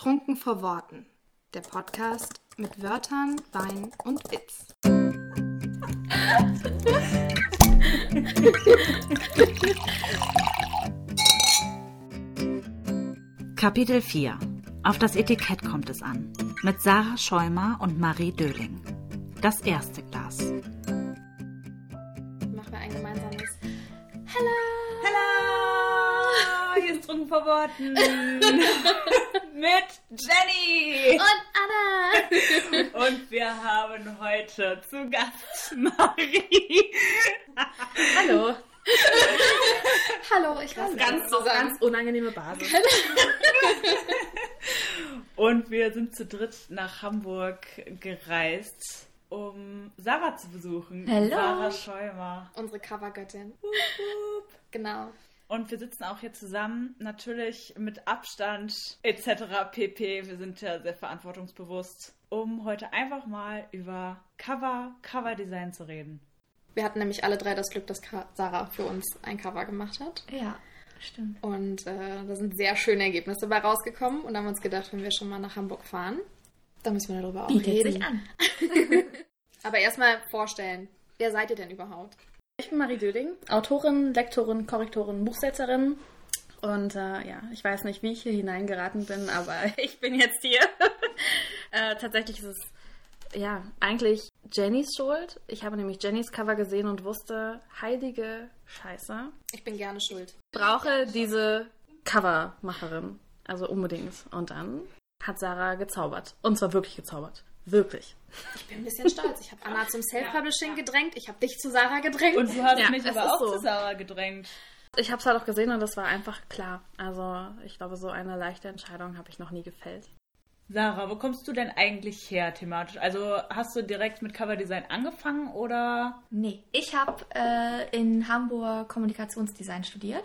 Trunken vor Worten. Der Podcast mit Wörtern, Wein und Witz. Kapitel 4 Auf das Etikett kommt es an. Mit Sarah Schäumer und Marie Döling. Das erste Glas. Machen wir ein gemeinsames Hallo! Hier ist Trunken vor Worten. Mit Jenny. Und Anna! Und wir haben heute zu Gast Marie. Hallo. Hallo, ich weiß Ganz, auf ganz unangenehme Basis. Und wir sind zu dritt nach Hamburg gereist, um Sarah zu besuchen. Hallo. Sarah Schäumer. Unsere Covergöttin. Genau. Und wir sitzen auch hier zusammen, natürlich mit Abstand etc. pp. Wir sind ja sehr verantwortungsbewusst, um heute einfach mal über Cover, Coverdesign zu reden. Wir hatten nämlich alle drei das Glück, dass Sarah für uns ein Cover gemacht hat. Ja, stimmt. Und äh, da sind sehr schöne Ergebnisse bei rausgekommen. Und haben uns gedacht, wenn wir schon mal nach Hamburg fahren, dann müssen wir darüber auch Bietet reden. sich an. Aber erstmal vorstellen. Wer seid ihr denn überhaupt? Ich bin Marie Döling, Autorin, Lektorin, Korrektorin, Buchsetzerin. Und äh, ja, ich weiß nicht, wie ich hier hineingeraten bin, aber ich bin jetzt hier. äh, tatsächlich ist es ja eigentlich Jennys Schuld. Ich habe nämlich Jennys Cover gesehen und wusste, heilige Scheiße. Ich bin gerne schuld. Ich brauche diese Covermacherin. Also unbedingt. Und dann hat Sarah gezaubert. Und zwar wirklich gezaubert. Wirklich. Ich bin ein bisschen stolz. Ich habe Anna zum Self-Publishing gedrängt. Ich habe dich zu Sarah gedrängt. Und du hast Ja, mich aber auch so. zu Sarah gedrängt. Ich habe es halt auch gesehen und das war einfach klar. Also ich glaube, so eine leichte Entscheidung habe ich noch nie gefällt. Sarah, wo kommst du denn eigentlich her thematisch? Also hast du direkt mit Coverdesign angefangen oder? Nee, ich habe äh, in Hamburg Kommunikationsdesign studiert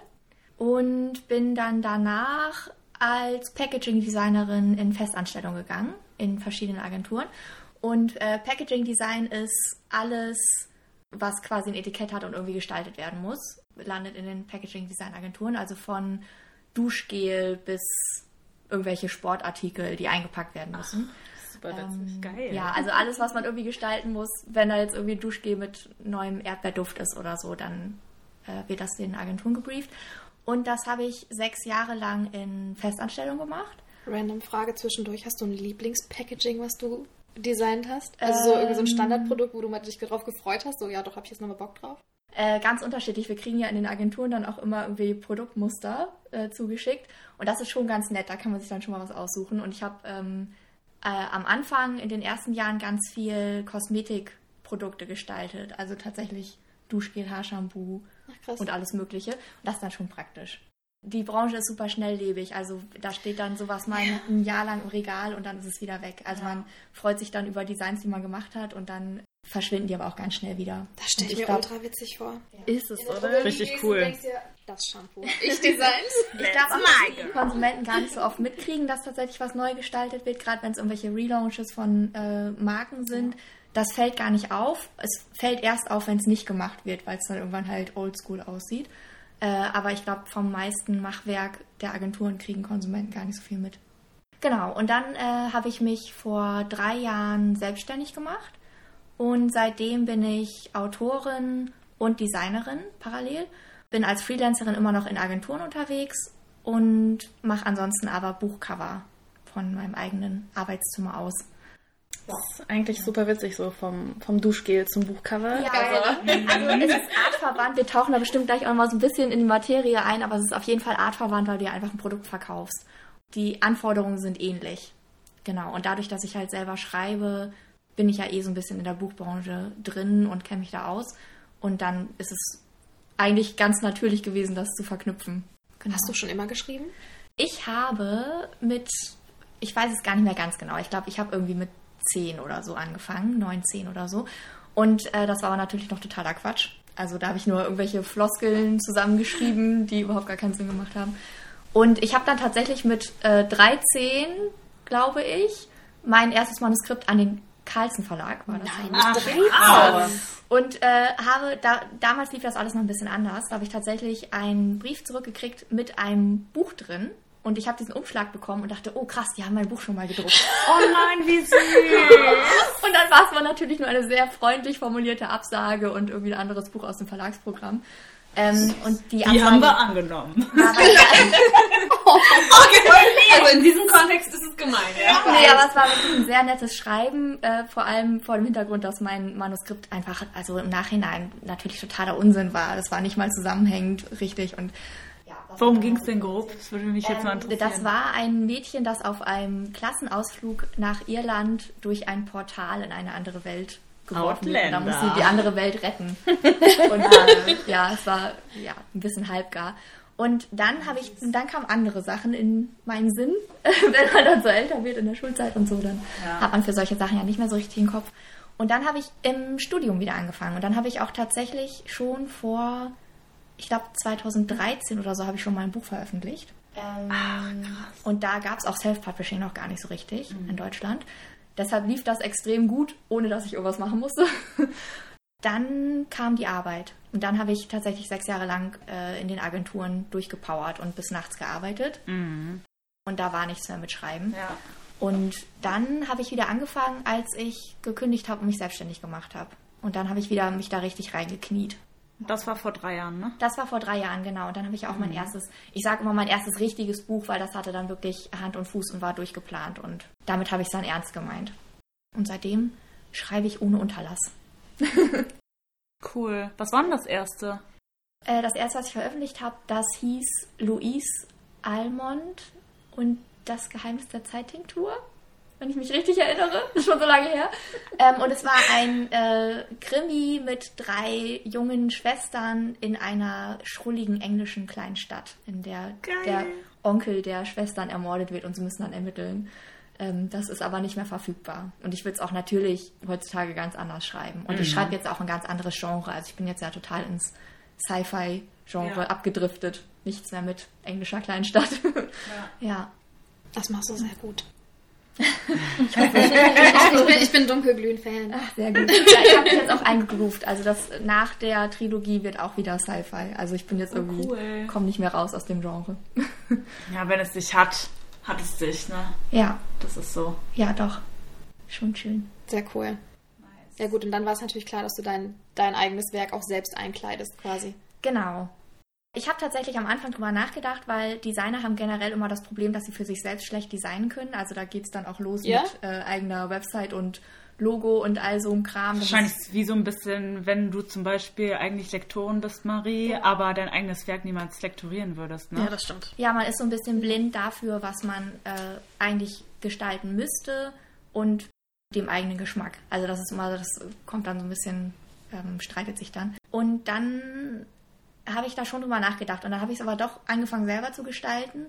und bin dann danach als Packaging-Designerin in Festanstellung gegangen, in verschiedenen Agenturen. Und äh, Packaging-Design ist alles, was quasi ein Etikett hat und irgendwie gestaltet werden muss, landet in den Packaging-Design-Agenturen, also von Duschgel bis irgendwelche Sportartikel, die eingepackt werden müssen. Super witzig. Ähm, Geil. Ja, also alles, was man irgendwie gestalten muss, wenn da jetzt irgendwie Duschgel mit neuem Erdbeerduft ist oder so, dann äh, wird das den Agenturen gebrieft. Und das habe ich sechs Jahre lang in Festanstellung gemacht. Random Frage zwischendurch. Hast du ein Lieblingspackaging, was du designt hast? Also so irgendwie so ein Standardprodukt, wo du mal dich drauf gefreut hast? So, ja, doch, hab ich jetzt nochmal Bock drauf. Äh, ganz unterschiedlich. Wir kriegen ja in den Agenturen dann auch immer irgendwie Produktmuster äh, zugeschickt. Und das ist schon ganz nett. Da kann man sich dann schon mal was aussuchen. Und ich habe ähm, äh, am Anfang in den ersten Jahren ganz viel Kosmetikprodukte gestaltet. Also tatsächlich Duschgel, Haarshampoo Ach, und alles Mögliche. Und das ist dann schon praktisch. Die Branche ist super schnelllebig. Also da steht dann sowas mal ein Jahr lang im Regal und dann ist es wieder weg. Also man freut sich dann über Designs, die man gemacht hat und dann verschwinden die aber auch ganz schnell wieder. das stelle ich mir glaub, ultra witzig vor. Ist es, oder? Richtig cool. das Shampoo. Ich designt. Ich glaube auch, dass die Konsumenten gar nicht so oft mitkriegen, dass tatsächlich was neu gestaltet wird, gerade wenn es irgendwelche Relaunches von äh, Marken sind. Das fällt gar nicht auf. Es fällt erst auf, wenn es nicht gemacht wird, weil es dann irgendwann halt oldschool aussieht. Äh, aber ich glaube, vom meisten Machwerk der Agenturen kriegen Konsumenten gar nicht so viel mit. Genau, und dann äh, habe ich mich vor drei Jahren selbstständig gemacht und seitdem bin ich Autorin und Designerin parallel. Bin als Freelancerin immer noch in Agenturen unterwegs und mache ansonsten aber Buchcover von meinem eigenen Arbeitszimmer aus. Das ist eigentlich super witzig, so vom, vom Duschgel zum Buchcover. Ja, also, also es ist artverwandt. Wir tauchen da bestimmt gleich auch mal so ein bisschen in die Materie ein, aber es ist auf jeden Fall artverwandt, weil du dir einfach ein Produkt verkaufst. Die Anforderungen sind ähnlich. Genau. Und dadurch, dass ich halt selber schreibe, bin ich ja eh so ein bisschen in der Buchbranche drin und kenne mich da aus. Und dann ist es eigentlich ganz natürlich gewesen, das zu verknüpfen. Genau. Hast du schon immer geschrieben? Ich habe mit, ich weiß es gar nicht mehr ganz genau, ich glaube, ich habe irgendwie mit 10 oder so angefangen, 9, 10 oder so. Und äh, das war aber natürlich noch totaler Quatsch. Also da habe ich nur irgendwelche Floskeln zusammengeschrieben, die überhaupt gar keinen Sinn gemacht haben. Und ich habe dann tatsächlich mit äh, 13, glaube ich, mein erstes Manuskript an den Carlsen Verlag, war das Nein, und äh, habe, da, damals lief das alles noch ein bisschen anders. Da habe ich tatsächlich einen Brief zurückgekriegt mit einem Buch drin Und ich habe diesen Umschlag bekommen und dachte, oh krass, die haben mein Buch schon mal gedruckt. Oh nein, wie süß. und dann war es aber natürlich nur eine sehr freundlich formulierte Absage und irgendwie ein anderes Buch aus dem Verlagsprogramm. Ähm, und die, Die haben wir angenommen. aber, Also in diesem Kontext ist es gemein, ja. nee, aber es war wirklich ein sehr nettes Schreiben, äh, vor allem vor dem Hintergrund, dass mein Manuskript einfach, also im Nachhinein natürlich totaler Unsinn war. Das war nicht mal zusammenhängend richtig und Worum ging es denn grob? Das würde mich jetzt mal Ähm, interessieren. das war ein Mädchen, das auf einem Klassenausflug nach Irland durch ein Portal in eine andere Welt geworfen wird. Da muss sie die andere Welt retten. Und äh, ja, es war ja ein bisschen halbgar. Und dann habe ich, dann kamen andere Sachen in meinen Sinn, wenn man dann so älter wird in der Schulzeit und so, dann hat man für solche Sachen ja nicht mehr so richtig den Kopf. Und dann habe ich im Studium wieder angefangen. Und dann habe ich auch tatsächlich schon vor, ich glaube 2013 oder so, habe ich schon mal ein Buch veröffentlicht. Ähm, und da gab es auch Self-Publishing noch gar nicht so richtig in Deutschland. Deshalb lief das extrem gut, ohne dass ich irgendwas machen musste. Dann kam die Arbeit. Und dann habe ich tatsächlich sechs Jahre lang äh, in den Agenturen durchgepowert und bis nachts gearbeitet. Und da war nichts mehr mit Schreiben. ja. Und dann habe ich wieder angefangen, als ich gekündigt habe und mich selbstständig gemacht habe. Und dann habe ich wieder mich da richtig reingekniet. Das war vor drei Jahren, ne? Das war vor drei Jahren, genau. Und dann habe ich auch mein erstes, ich sage immer mein erstes richtiges Buch, weil das hatte dann wirklich Hand und Fuß und war durchgeplant. Und damit habe ich es dann ernst gemeint. Und seitdem schreibe ich ohne Unterlass. Cool. Was war denn das erste? Äh, das erste, was ich veröffentlicht habe, das hieß Louise Almond und das Geheimnis der Zeittinktur. Wenn ich mich richtig erinnere, ist schon so lange her. Ähm, und es war ein äh, Krimi mit drei jungen Schwestern in einer schrulligen englischen Kleinstadt, in der Geil. der Onkel der Schwestern ermordet wird und sie müssen dann ermitteln. Ähm, das ist aber nicht mehr verfügbar. Und ich würde es auch natürlich heutzutage ganz anders schreiben. Und ich schreibe jetzt auch ein ganz anderes Genre. Also ich bin jetzt ja total ins Sci-Fi-Genre Ja. abgedriftet. Nichts mehr mit englischer Kleinstadt. ja. Das machst du sehr gut. ich, bin, ich bin Dunkelglühen-Fan. Sehr gut. Ja, ich habe mich jetzt auch eingegroovt. Also das nach der Trilogie wird auch wieder Sci-Fi. Also ich bin jetzt irgendwie, cool. komme nicht mehr raus aus dem Genre. Ja, wenn es dich hat, hat es dich, ne? Ja, Das ist so. ja doch. Schon schön. Sehr cool. Ja gut, und dann war es natürlich klar, dass du dein, dein eigenes Werk auch selbst einkleidest quasi. Genau. Ich habe tatsächlich am Anfang drüber nachgedacht, weil Designer haben generell immer das Problem, dass sie für sich selbst schlecht designen können. Also da geht es dann auch los Ja? mit äh, eigener Website und Logo und all so ein Kram. Das Wahrscheinlich ist- wie so ein bisschen, wenn du zum Beispiel eigentlich Lektorin bist, Marie, aber dein eigenes Werk niemals lektorieren würdest, ne? Ja, das stimmt. Ja, man ist so ein bisschen blind dafür, was man äh, eigentlich gestalten müsste und dem eigenen Geschmack. Also das ist immer, das kommt dann so ein bisschen, ähm, streitet sich dann. Und dann habe ich da schon drüber nachgedacht und dann habe ich es aber doch angefangen selber zu gestalten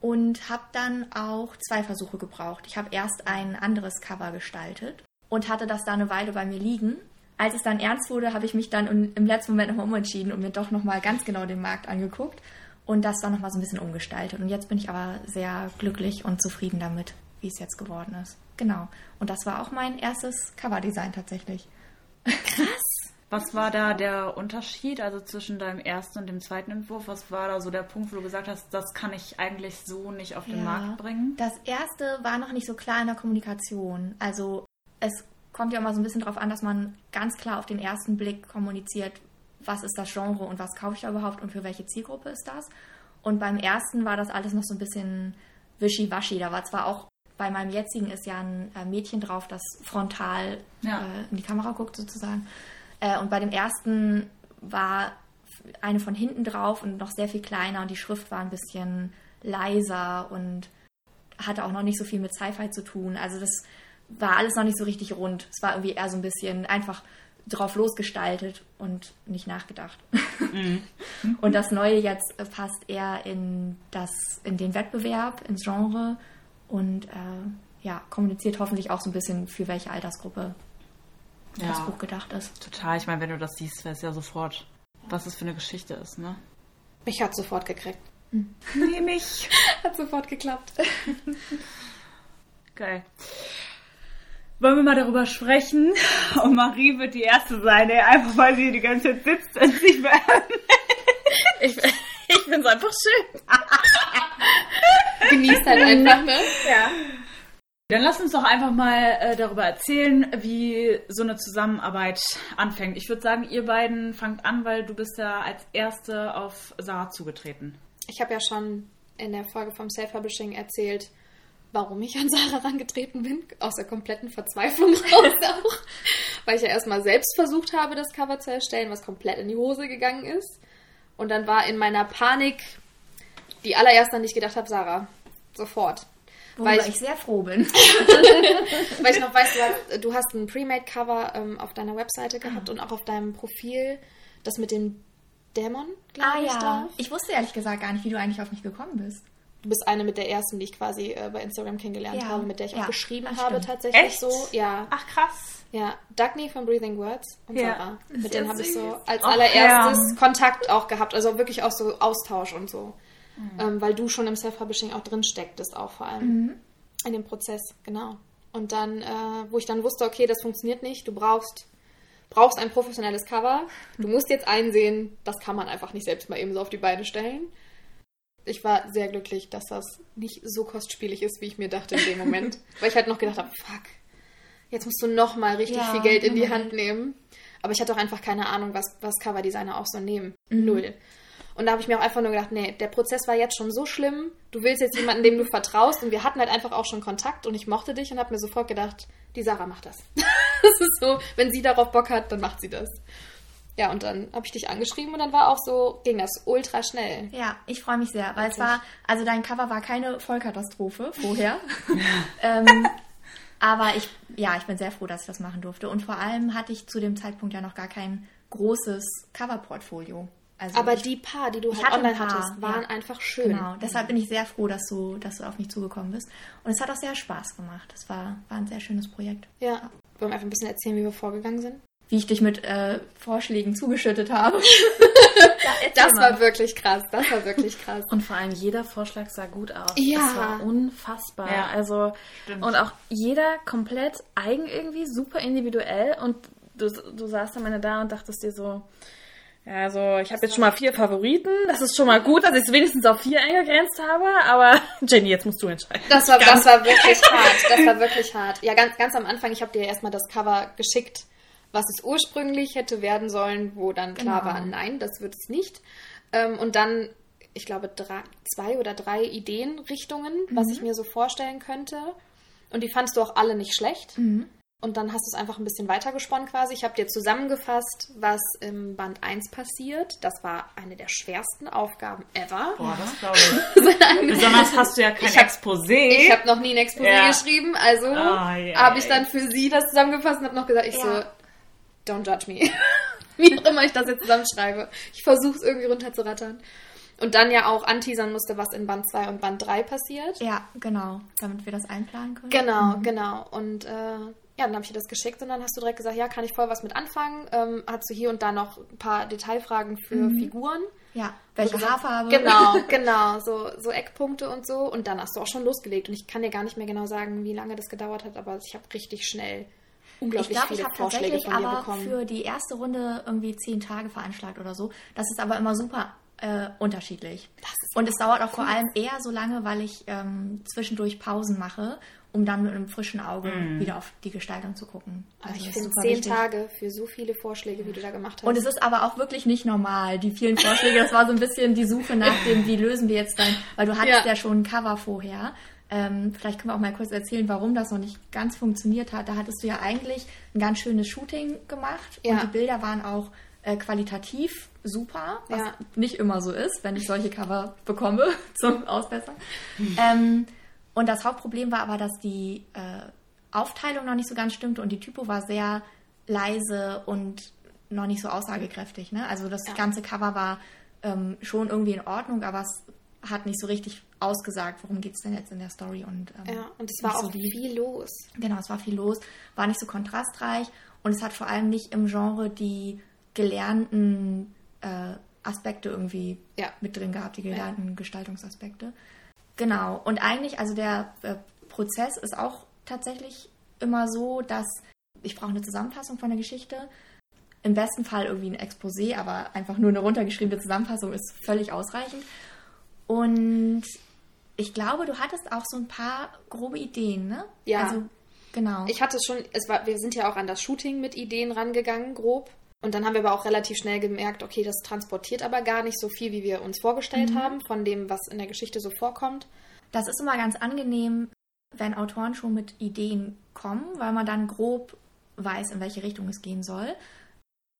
und habe dann auch zwei Versuche gebraucht. Ich habe erst ein anderes Cover gestaltet und hatte das da eine Weile bei mir liegen. Als es dann ernst wurde, habe ich mich dann im- letzten Moment nochmal umentschieden und mir doch nochmal ganz genau den Markt angeguckt und das dann nochmal so ein bisschen umgestaltet. Und jetzt bin ich aber sehr glücklich und zufrieden damit, wie es jetzt geworden ist. Genau. Und das war auch mein erstes Coverdesign tatsächlich. Was war da der Unterschied, also zwischen deinem ersten und dem zweiten Entwurf? Was war da so der Punkt, wo du gesagt hast, das kann ich eigentlich so nicht auf den Ja. Markt bringen? Das erste war noch nicht so klar in der Kommunikation. Also es kommt ja immer so ein bisschen darauf an, dass man ganz klar auf den ersten Blick kommuniziert, was ist das Genre und was kaufe ich da überhaupt und für welche Zielgruppe ist das. Und beim ersten war das alles noch so ein bisschen wischiwaschi. Da war zwar auch bei meinem jetzigen ist ja ein äh, Mädchen drauf, das frontal Ja. äh, in die Kamera guckt sozusagen. Äh, und bei dem ersten war eine von hinten drauf und noch sehr viel kleiner und die Schrift war ein bisschen leiser und hatte auch noch nicht so viel mit Sci-Fi zu tun. Also das war alles noch nicht so richtig rund. Es war irgendwie eher so ein bisschen einfach drauf losgestaltet und nicht nachgedacht. und das Neue jetzt passt eher in das, in den Wettbewerb, ins Genre und äh, ja, kommuniziert hoffentlich auch so ein bisschen, für welche Altersgruppe das Ja, Buch gedacht ist. total. Ich meine, wenn du das siehst, weißt du ja sofort, was es für eine Geschichte ist, ne? Mich hat sofort gekriegt. Nee, mich. Hat sofort geklappt. Geil. Wollen wir mal darüber sprechen? Und Marie wird die Erste sein, ey, einfach weil sie die ganze Zeit sitzt und sich beöffnet. Ich, ich finde es einfach schön. Genießt halt einfach, ne? Ja. Dann lass uns doch einfach mal äh, darüber erzählen, wie so eine Zusammenarbeit anfängt. Ich würde sagen, ihr beiden fangt an, weil du bist da als Erste auf Sarah zugetreten. Ich habe ja schon in der Folge vom Self-Publishing erzählt, warum ich an Sarah herangetreten bin. Aus der kompletten Verzweiflung raus auch. Weil ich ja erstmal selbst versucht habe, das Cover zu erstellen, was komplett in die Hose gegangen ist. Und dann war in meiner Panik die allererste, an die ich gedacht habe, Sarah. Sofort. Worüber Weil ich, sehr froh bin. Weil ich noch weiß, du hast, du hast ein Pre-Made-Cover ähm, auf deiner Webseite gehabt Ah. und auch auf deinem Profil, das mit dem Dämon, glaube ah ich, ja. drauf. Ich wusste ehrlich gesagt gar nicht, wie du eigentlich auf mich gekommen bist. Du bist eine mit der ersten, die ich quasi äh, bei Instagram kennengelernt Ja, habe, mit der ich ja, auch geschrieben das habe tatsächlich Echt? so. Ja, Ach, krass. ja. Dagny von Breathing Words und Ja. Sarah. Mit denen habe ich so als Ach, allererstes Kontakt auch gehabt. Also wirklich auch so Austausch und so. Mhm. Ähm, weil du schon im Self-Publishing auch drin stecktest, auch vor allem. Mhm. In dem Prozess, genau. Und dann, äh, wo ich dann wusste, okay, das funktioniert nicht, du brauchst, brauchst ein professionelles Cover. Du musst jetzt einsehen, das kann man einfach nicht selbst mal eben so auf die Beine stellen. Ich war sehr glücklich, dass das nicht so kostspielig ist, wie ich mir dachte in dem Moment. weil ich halt noch gedacht habe, fuck, jetzt musst du noch mal richtig Ja, viel Geld in die nochmal. Hand nehmen. Aber ich hatte auch einfach keine Ahnung, was, was Coverdesigner auch so nehmen. Mhm. Null. Und da habe ich mir auch einfach nur gedacht, nee, der Prozess war jetzt schon so schlimm. Du willst jetzt jemanden, dem du vertraust. Und wir hatten halt einfach auch schon Kontakt und ich mochte dich und habe mir sofort gedacht, die Sarah macht das. das ist so, wenn sie darauf Bock hat, dann macht sie das. Ja, und dann habe ich dich angeschrieben und dann war auch so, ging das ultra schnell. Ja, ich freue mich sehr, weil es Wirklich. war, also dein Cover war keine Vollkatastrophe vorher. ähm, aber ich, ja, ich bin sehr froh, dass ich das machen durfte. Und vor allem hatte ich zu dem Zeitpunkt ja noch gar kein großes Coverportfolio. Also Aber ich, die paar, die du halt hatte online paar, hattest, waren ja. einfach schön. Genau, deshalb bin ich sehr froh, dass du, dass du auf mich zugekommen bist. Und es hat auch sehr Spaß gemacht. Es war, war ein sehr schönes Projekt. Ja. Wollen wir einfach ein bisschen erzählen, wie wir vorgegangen sind? Wie ich dich mit äh, Vorschlägen zugeschüttet habe. Das war wirklich krass. Das war wirklich krass. Und vor allem jeder Vorschlag sah gut aus. Ja. Es war unfassbar. Ja, also stimmt. und auch jeder komplett eigen irgendwie, super individuell. Und du, du saßt am Ende da und dachtest dir so, ja, also ich habe jetzt schon mal vier Favoriten. Das ist schon mal gut, dass ich es wenigstens auf vier eingegrenzt habe. Aber Jenny, jetzt musst du entscheiden. Das war, das war wirklich hart. Das war wirklich hart. Ja, ganz, ganz am Anfang, ich habe dir erstmal das Cover geschickt, was es ursprünglich hätte werden sollen, wo dann klar Genau. war, nein, das wird es nicht. Ähm, und dann, ich glaube, drei, zwei oder drei Ideenrichtungen, was ich mir so vorstellen könnte. Und die fandst du auch alle nicht schlecht. Und dann hast du es einfach ein bisschen weitergesponnen quasi. Ich habe dir zusammengefasst, was im Band 1 passiert. Das war eine der schwersten Aufgaben ever. Boah, das glaube ich. Besonders hast du ja kein Ich hab- Exposé. Ich habe noch nie ein Exposé Ja. geschrieben, also Ah, ja, habe ich dann für sie das zusammengefasst und habe noch gesagt, ich Ja. so, don't judge me. Wie auch immer ich das jetzt zusammenschreibe. Ich versuche es irgendwie runterzurattern. Und dann ja auch anteasern musste, was in Band 2 und Band 3 passiert. Ja, genau. Damit wir das einplanen können. Genau, genau. Und äh, ja, dann habe ich dir das geschickt und dann hast du direkt gesagt, ja, kann ich voll was mit anfangen. Ähm, hast du hier und da noch ein paar Detailfragen für Figuren. Ja, welche gesagt, Haarfarbe? Genau, genau, so, so Eckpunkte und so. Und dann hast du auch schon losgelegt. Und ich kann dir gar nicht mehr genau sagen, wie lange das gedauert hat, aber ich habe richtig schnell Ich unglaublich glaube, viele ich habe Vorschläge tatsächlich von dir aber bekommen. für die erste Runde irgendwie zehn Tage veranschlagt oder so. Das ist aber immer super äh, unterschiedlich. Und es dauert auch vor allem eher so lange, weil ich ähm, zwischendurch Pausen mache, um dann mit einem frischen Auge wieder auf die Gestaltung zu gucken. aber Also ich finde zehn wichtig. Tage für so viele Vorschläge, wie du da gemacht hast. Und es ist aber auch wirklich nicht normal, die vielen Vorschläge. Das war so ein bisschen die Suche nach dem, wie lösen wir jetzt dein, weil du hattest Ja. ja, schon ein Cover vorher. Ähm, vielleicht können wir auch mal kurz erzählen, warum das noch nicht ganz funktioniert hat. Da hattest du ja eigentlich ein ganz schönes Shooting gemacht Ja. und die Bilder waren auch äh, qualitativ super, was Ja. nicht immer so ist, wenn ich solche Cover bekomme zum Ausbessern. Ähm, und das Hauptproblem war aber, dass die äh, Aufteilung noch nicht so ganz stimmte und die Typo war sehr leise und noch nicht so aussagekräftig. Ne? Also das Ja. ganze Cover war ähm, schon irgendwie in Ordnung, aber es hat nicht so richtig ausgesagt, worum geht es denn jetzt in der Story. Und, ähm, ja, und es war auch so viel los. Genau, es war viel los, war nicht so kontrastreich und es hat vor allem nicht im Genre die gelernten äh, Aspekte irgendwie Ja. mit drin gehabt, die gelernten Gestaltungsaspekte. Genau, und eigentlich, also der äh, Prozess ist auch tatsächlich immer so, dass ich brauche eine Zusammenfassung von der Geschichte. Im besten Fall irgendwie ein Exposé, aber einfach nur eine runtergeschriebene Zusammenfassung ist völlig ausreichend. Und ich glaube, du hattest auch so ein paar grobe Ideen, ne? Ja. Also, genau. Ich hatte schon, es war, wir sind ja auch an das Shooting mit Ideen rangegangen, grob. Und dann haben wir aber auch relativ schnell gemerkt, okay, das transportiert aber gar nicht so viel, wie wir uns vorgestellt haben, von dem, was in der Geschichte so vorkommt. Das ist immer ganz angenehm, wenn Autoren schon mit Ideen kommen, weil man dann grob weiß, in welche Richtung es gehen soll.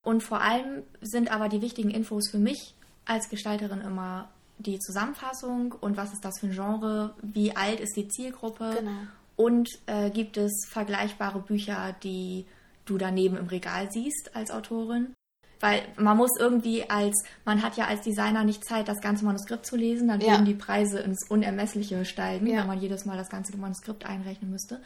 Und vor allem sind aber die wichtigen Infos für mich als Gestalterin immer die Zusammenfassung und was ist das für ein Genre, wie alt ist die Zielgruppe Genau. und äh, gibt es vergleichbare Bücher, die du daneben im Regal siehst als Autorin. Weil man muss irgendwie als, man hat ja als Designer nicht Zeit, das ganze Manuskript zu lesen, dann Ja. würden die Preise ins Unermessliche steigen, Ja. wenn man jedes Mal das ganze Manuskript einrechnen müsste.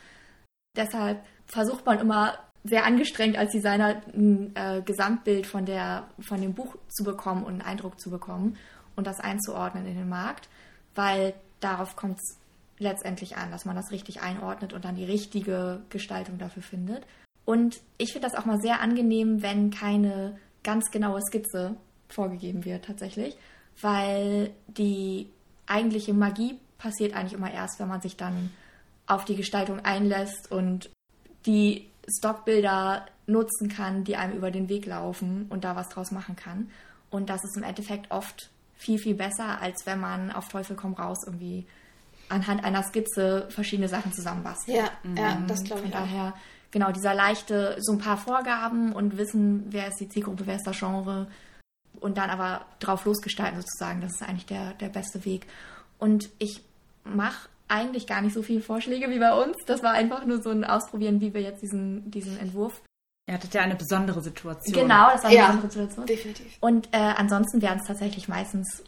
Deshalb versucht man immer sehr angestrengt als Designer ein äh, Gesamtbild von, der, von dem Buch zu bekommen und einen Eindruck zu bekommen und das einzuordnen in den Markt, weil darauf kommt es letztendlich an, dass man das richtig einordnet und dann die richtige Gestaltung dafür findet. Und ich finde das auch mal sehr angenehm, wenn keine ganz genaue Skizze vorgegeben wird tatsächlich, weil die eigentliche Magie passiert eigentlich immer erst, wenn man sich dann auf die Gestaltung einlässt und die Stockbilder nutzen kann, die einem über den Weg laufen und da was draus machen kann. Und das ist im Endeffekt oft viel, viel besser, als wenn man auf Teufel komm raus irgendwie anhand einer Skizze verschiedene Sachen zusammenbastelt. Ja, ja, das glaube Von ich auch. Genau, dieser leichte, so ein paar Vorgaben und wissen, wer ist die Zielgruppe, wer ist das Genre und dann aber drauf losgestalten sozusagen, das ist eigentlich der, der beste Weg. Und ich mache eigentlich gar nicht so viele Vorschläge wie bei uns. Das war einfach nur so ein Ausprobieren, wie wir jetzt diesen, diesen Entwurf. Ihr hattet ja eine besondere Situation. Genau, das war eine Ja. besondere Situation. Definitiv. Und äh, ansonsten wären es tatsächlich meistens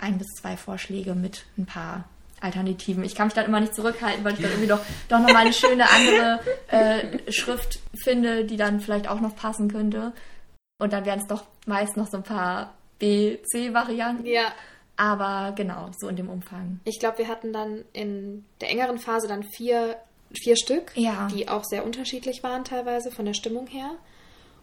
ein bis zwei Vorschläge mit ein paar Alternativen. Ich kann mich dann immer nicht zurückhalten, weil ich dann irgendwie doch, doch nochmal eine schöne andere äh, Schrift finde, die dann vielleicht auch noch passen könnte. Und dann wären es doch meist noch so ein paar B, C-Varianten. Ja, Aber genau, so in dem Umfang. ich glaube, wir hatten dann in der engeren Phase dann vier, vier Stück, Ja. die auch sehr unterschiedlich waren teilweise von der Stimmung her.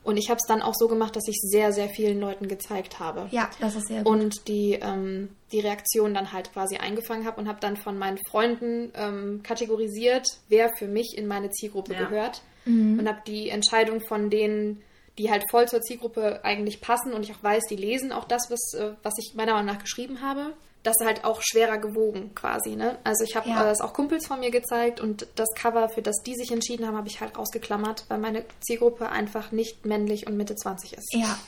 Und ich habe es dann auch so gemacht, dass ich sehr, sehr vielen Leuten gezeigt habe. Ja, das ist sehr gut. und die, ähm, die Reaktion dann halt quasi eingefangen habe und habe dann von meinen Freunden ähm, kategorisiert, wer für mich in meine Zielgruppe Ja. gehört. Mhm. Und habe die Entscheidung von denen, die halt voll zur Zielgruppe eigentlich passen und ich auch weiß, die lesen auch das, was, äh, was ich meiner Meinung nach geschrieben habe, das halt auch schwerer gewogen quasi. Ne? Also ich habe Ja. äh, das auch Kumpels von mir gezeigt und das Cover, für das die sich entschieden haben, habe ich halt ausgeklammert, weil meine Zielgruppe einfach nicht männlich und Mitte 20 ist. Ja.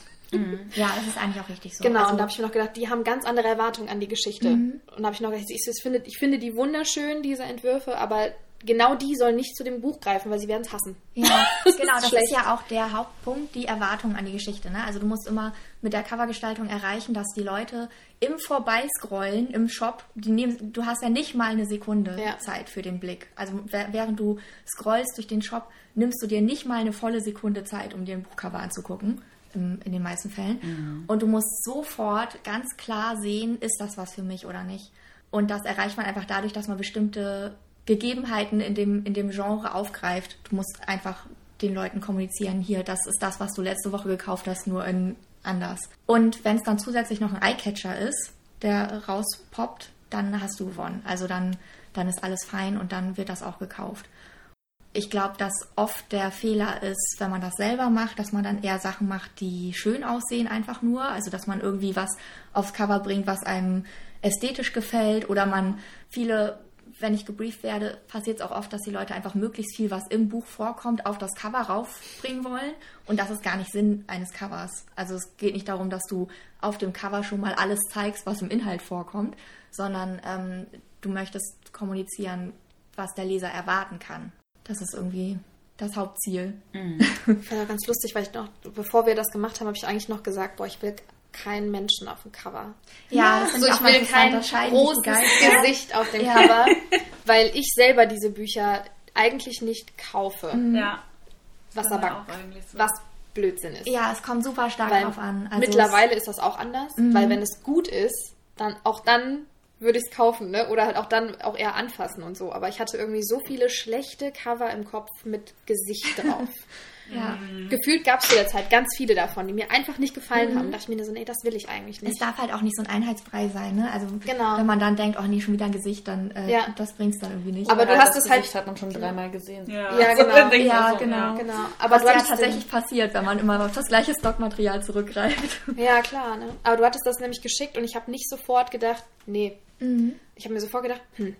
Ja, das ist eigentlich auch richtig so. Genau, Also, und da habe ich mir noch gedacht, die haben ganz andere Erwartungen an die Geschichte. Mhm. Und da habe ich noch gedacht, ich, ich, finde, ich finde die wunderschön, diese Entwürfe, aber genau die sollen nicht zu dem Buch greifen, weil sie werden es hassen. Ja, genau, das schlecht. ist ja auch der Hauptpunkt, die Erwartung an die Geschichte. Ne? Also du musst immer mit der Covergestaltung erreichen, dass die Leute im Vorbeiscrollen im Shop, die nehmen, du hast ja nicht mal eine Sekunde Ja. Zeit für den Blick. Also während du scrollst durch den Shop, nimmst du dir nicht mal eine volle Sekunde Zeit, um dir ein Buchcover anzugucken. im- In den meisten Fällen. Und du musst sofort ganz klar sehen, ist das was für mich oder nicht. Und das erreicht man einfach dadurch, dass man bestimmte Gegebenheiten in dem, in dem Genre aufgreift. Du musst einfach den Leuten kommunizieren, hier, das ist das, was du letzte Woche gekauft hast, nur in anders. Und wenn es dann zusätzlich noch ein Eyecatcher ist, der rauspoppt, dann hast du gewonnen. Also dann, dann ist alles fein und dann wird das auch gekauft. Ich glaube, dass oft der Fehler ist, wenn man das selber macht, dass man dann eher Sachen macht, die schön aussehen, einfach nur. Also, dass man irgendwie was aufs Cover bringt, was einem ästhetisch gefällt. Oder man viele, wenn ich gebrieft werde, passiert es auch oft, dass die Leute einfach möglichst viel, was im Buch vorkommt, auf das Cover raufbringen wollen. Und das ist gar nicht Sinn eines Covers. Also, es geht nicht darum, dass du auf dem Cover schon mal alles zeigst, was im Inhalt vorkommt, sondern ähm, du möchtest kommunizieren, was der Leser erwarten kann. Das ist irgendwie das Hauptziel. Das war ja ganz lustig, weil ich noch, bevor wir das gemacht haben, habe ich eigentlich noch gesagt, boah, ich will keinen Menschen auf dem Cover. Ja, das finde So, ich will kein großes. Gesicht auf dem Ja. Cover, weil ich selber diese Bücher eigentlich nicht kaufe. Ja. Was aber so. was Blödsinn ist. Ja, es kommt super stark weil drauf an. Also mittlerweile ist das auch anders, weil wenn es gut ist, dann auch dann würde ich es kaufen, ne? Oder halt auch dann auch eher anfassen und so. Aber ich hatte irgendwie so viele schlechte Cover im Kopf mit Gesicht drauf. Ja. Gefühlt gab es zu der Zeit ganz viele davon, die mir einfach nicht gefallen Mhm. haben. Da dachte ich mir so, nee, das will ich eigentlich Es nicht. darf halt auch nicht so ein Einheitsbrei sein, ne? Also Genau. wenn man dann denkt, oh nee, schon wieder ein Gesicht, dann äh, Ja. das bringt's dann irgendwie nicht. Aber du Ja, hast das es halt- Gesicht hat man schon dreimal gesehen. Ja, Ja, genau. ich Ja, so, genau. Genau. Aber was du ja tatsächlich passiert, wenn man immer auf das gleiche Stockmaterial zurückgreift. Ja, klar, ne? Aber du hattest das nämlich geschickt und ich habe nicht sofort gedacht, nee. Ich habe mir sofort gedacht, hm,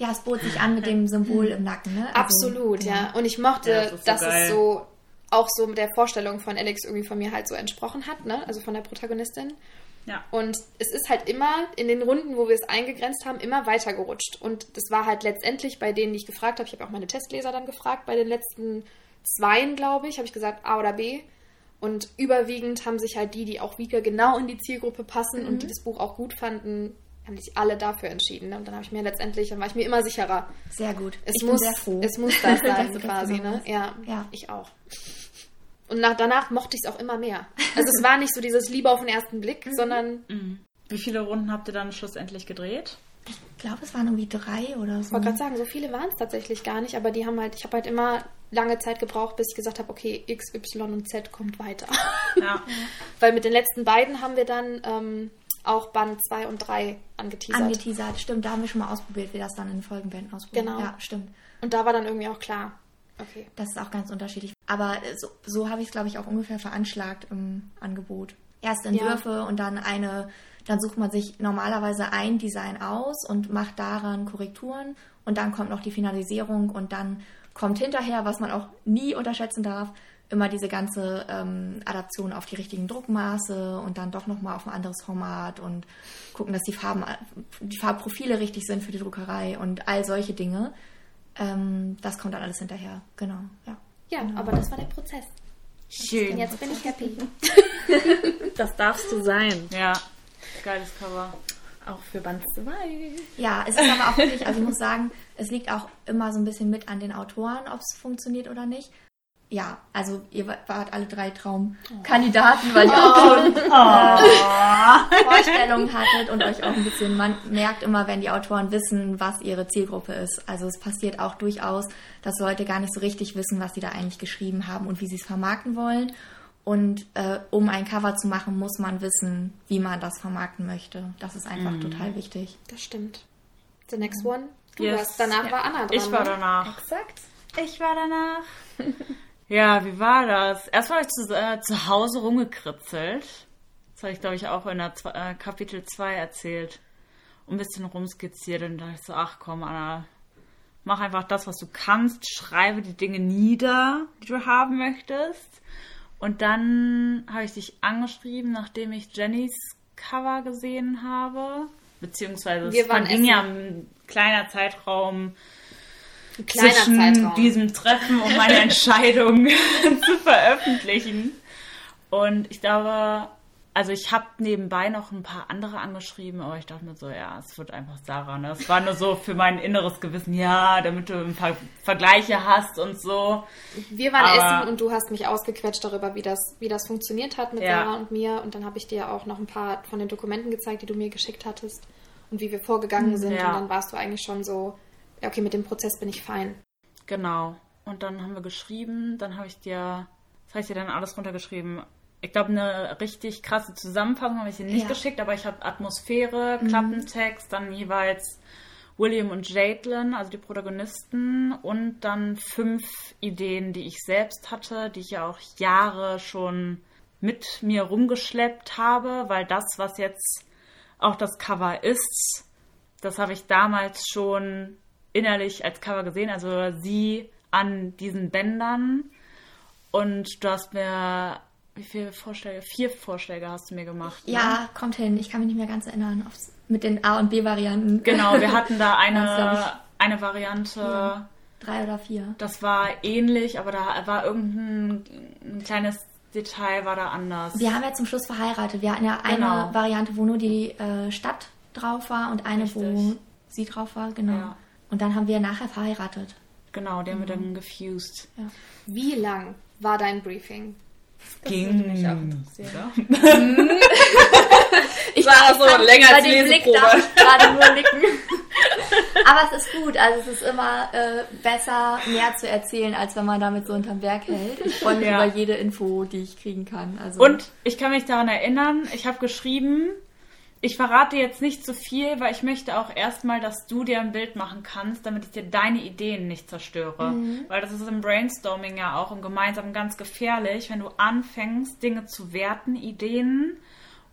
Ja, es bot sich an mit dem Symbol im Nacken, ne? Also, absolut, ja. Und ich mochte, Ja, das so dass geil. es so auch so mit der Vorstellung von Alex irgendwie von mir halt so entsprochen hat, ne? Also von der Protagonistin. Ja. Und es ist halt immer in den Runden, wo wir es eingegrenzt haben, immer weitergerutscht. Und das war halt letztendlich bei denen, die ich gefragt habe, ich habe auch meine Testleser dann gefragt, bei den letzten zweien, glaube ich, habe ich gesagt A oder B. Und überwiegend haben sich halt die, die auch wieder genau in die Zielgruppe passen und die das Buch auch gut fanden, haben sich alle dafür entschieden. Ne? Und dann habe ich mir letztendlich, dann war ich mir immer sicherer. Sehr gut. Es ich muss, bin sehr froh. es muss das sein, das quasi, ne? Ja, Ja. ich auch. Und nach, danach mochte ich es auch immer mehr. Also es war nicht so dieses Liebe auf den ersten Blick, Mhm. sondern Wie viele Runden habt ihr dann schlussendlich gedreht? Ich glaube, es waren irgendwie drei oder so. Ich wollte gerade sagen, so viele waren es tatsächlich gar nicht, aber die haben halt, ich habe halt immer lange Zeit gebraucht, bis ich gesagt habe, okay, X, Y und Z kommt weiter. Ja. Weil mit den letzten beiden haben wir dann ähm, auch Band 2 und 3 angeteasert. Angeteasert, stimmt. Da haben wir schon mal ausprobiert, wie das dann in den Folgenbänden ausprobiert. Genau. Ja, stimmt. und da war dann irgendwie auch klar, okay. Das ist auch ganz unterschiedlich. Aber so, so habe ich es, glaube ich, auch ungefähr veranschlagt im Angebot. Erst Entwürfe und dann eine, dann sucht man sich normalerweise ein Design aus und macht daran Korrekturen und dann kommt noch die Finalisierung und dann kommt hinterher, was man auch nie unterschätzen darf, immer diese ganze ähm, Adaption auf die richtigen Druckmaße und dann doch nochmal auf ein anderes Format und gucken, dass die Farben, die Farbprofile richtig sind für die Druckerei und all solche Dinge. Ähm, das kommt dann alles hinterher, genau, ja. Ja, aber das war der Prozess. Und Schön. jetzt bin ich happy. Das darfst du sein. Ja. Geiles Cover. Auch für Band 2. Ja, es ist aber auch wirklich, also ich muss sagen, es liegt auch immer so ein bisschen mit an den Autoren, ob es funktioniert oder nicht. Ja, also ihr wa- wart alle drei Traumkandidaten, weil ihr auch schon äh, Vorstellungen hattet und euch auch ein bisschen, man merkt immer, wenn die Autoren wissen, was ihre Zielgruppe ist. Also es passiert auch durchaus, dass Leute gar nicht so richtig wissen, was sie da eigentlich geschrieben haben und wie sie es vermarkten wollen. Und äh, um ein Cover zu machen, muss man wissen, wie man das vermarkten möchte. Das ist einfach total wichtig. Das stimmt. The next one. Du Yes. warst. Danach Ja. war Anna dran. Ich war ne? danach. Exakt. Ich war danach. ja, wie war das? Erstmal habe ich zu, äh, zu Hause rumgekritzelt. Das habe ich, glaube ich, auch in der Zwe- äh, Kapitel 2 erzählt. Und ein bisschen rumskizziert. Und da dachte ich so, ach komm, Anna, mach einfach das, was du kannst. Schreibe die Dinge nieder, die du haben möchtest. Und dann habe ich dich angeschrieben, nachdem ich Jennys Cover gesehen habe. Beziehungsweise Wir es waren verging ja ein kleiner Zeitraum zwischen Zeitraum. diesem Treffen und meine Entscheidung zu veröffentlichen. Und ich glaube, also ich habe nebenbei noch ein paar andere angeschrieben, aber ich dachte mir so, ja, es wird einfach Sarah. Ne? Es war nur so für mein inneres Gewissen, ja, damit du ein paar Vergleiche hast und so. Wir waren Aber- essen und du hast mich ausgequetscht darüber, wie das, wie das funktioniert hat mit Ja. Sarah und mir. Und dann habe ich dir auch noch ein paar von den Dokumenten gezeigt, die du mir geschickt hattest und wie wir vorgegangen sind. Ja. Und dann warst du eigentlich schon so, ja, okay, mit dem Prozess bin ich fein. Genau. Und dann haben wir geschrieben, dann habe ich dir, was habe ich dir dann alles runtergeschrieben? Ich glaube, eine richtig krasse Zusammenfassung habe ich dir nicht Ja. geschickt, aber ich habe Atmosphäre, Klappentext, dann jeweils William und Jadlin, also die Protagonisten, und dann fünf Ideen, die ich selbst hatte, die ich ja auch Jahre schon mit mir rumgeschleppt habe, weil das, was jetzt auch das Cover ist, das habe ich damals schon innerlich als Cover gesehen, also sie an diesen Bändern. Und du hast mir, wie viele Vorschläge? Vier Vorschläge hast du mir gemacht. Ne? Ja, kommt hin. Ich kann mich nicht mehr ganz erinnern. Aufs, mit den A- und B-Varianten. Genau, wir hatten da eine, eine Variante, Drei oder vier. das war ähnlich, aber da war irgendein ein kleines Detail war da anders. Wir haben ja zum Schluss verheiratet. Wir hatten ja eine Genau. Variante, wo nur die äh, Stadt drauf war und eine, wo Richtig. sie drauf war. Genau. Ja. Und dann haben wir nachher verheiratet. Genau, die haben wir dann gefused. Wie lang war dein Briefing? Ging. mich auch interessieren. Ich Sarah so länger bei als Leseprobe. gerade nur nicken. Aber es ist gut, also es ist immer äh, besser, mehr zu erzählen, als wenn man damit so unterm Berg hält. Ich freue mich Ja. über jede Info, die ich kriegen kann. Also, Und ich kann mich daran erinnern, ich habe geschrieben, ich verrate jetzt nicht zu viel, weil ich möchte auch erstmal, dass du dir ein Bild machen kannst, damit ich dir deine Ideen nicht zerstöre. Weil das ist im Brainstorming ja auch im Gemeinsamen ganz gefährlich, wenn du anfängst, Dinge zu werten, Ideen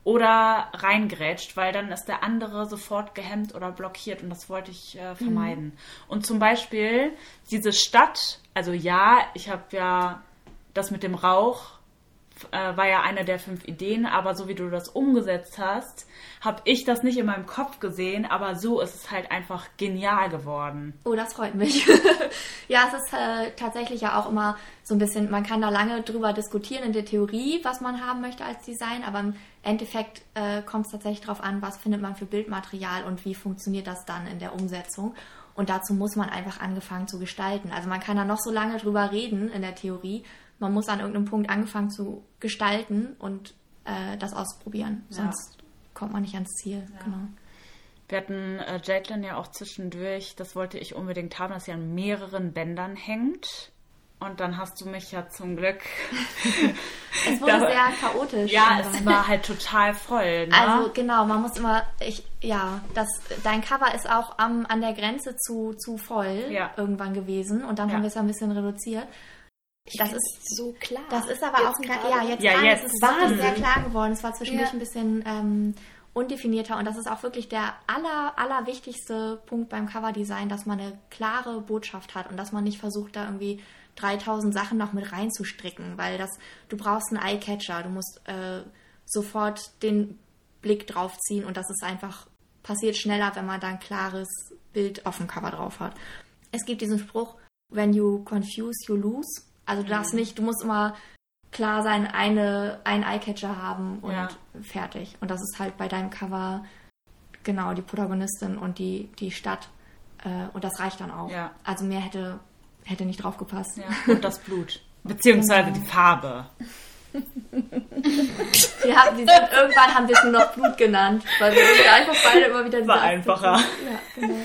oder reingrätscht, weil dann ist der andere sofort gehemmt oder blockiert und das wollte ich äh, vermeiden. Und zum Beispiel diese Stadt, also ja, ich habe ja das mit dem Rauch äh, war ja eine der fünf Ideen, aber so wie du das umgesetzt hast, habe ich das nicht in meinem Kopf gesehen, aber so ist es halt einfach genial geworden. Oh, das freut mich. ja, es ist äh, tatsächlich ja auch immer so ein bisschen, man kann da lange drüber diskutieren in der Theorie, was man haben möchte als Design, aber im Endeffekt äh, kommt es tatsächlich darauf an, was findet man für Bildmaterial und wie funktioniert das dann in der Umsetzung. Und dazu muss man einfach angefangen zu gestalten. Also man kann da noch so lange drüber reden in der Theorie. Man muss an irgendeinem Punkt angefangen zu gestalten und äh, das ausprobieren. Ja. Kommt man nicht ans Ziel. Genau. Wir hatten äh, Jatelyn ja auch zwischendurch, das wollte ich unbedingt haben, dass sie an mehreren Bändern hängt. Und dann hast du mich ja zum Glück. Es wurde Da- sehr chaotisch. ja, es war halt total voll. Ne? Also genau, man muss immer, ich, ja, das, dein Cover ist auch am, an der Grenze zu, zu voll Ja. irgendwann gewesen und dann Ja. haben wir es ja ein bisschen reduziert. Das ist, so klar. das ist aber Jetzt auch, ein, gerade. ja, jetzt, Ja, jetzt. ist es wirklich Wahnsinn. sehr klar geworden. Es war zwischendurch Ja. ein bisschen ähm, undefinierter und das ist auch wirklich der aller, aller wichtigste Punkt beim Coverdesign, dass man eine klare Botschaft hat und dass man nicht versucht, da irgendwie 3000 Sachen noch mit reinzustricken, weil das, du brauchst einen Eyecatcher, du musst äh, sofort den Blick drauf ziehen und das ist einfach, passiert schneller, wenn man da ein klares Bild auf dem Cover drauf hat. Es gibt diesen Spruch, when you confuse, you lose. Also du darfst nicht, du musst immer klar sein, eine, einen Eyecatcher haben und Ja. fertig. Und das ist halt bei deinem Cover genau die Protagonistin und die, die Stadt. Äh, und das reicht dann auch. Ja. Also mehr hätte, hätte nicht drauf gepasst. ja, und das Blut. Beziehungsweise die Farbe. Wir haben, die sind, irgendwann haben wir es nur noch Blut genannt, weil wir einfach beide immer wieder diese War einfacher. Ja, genau.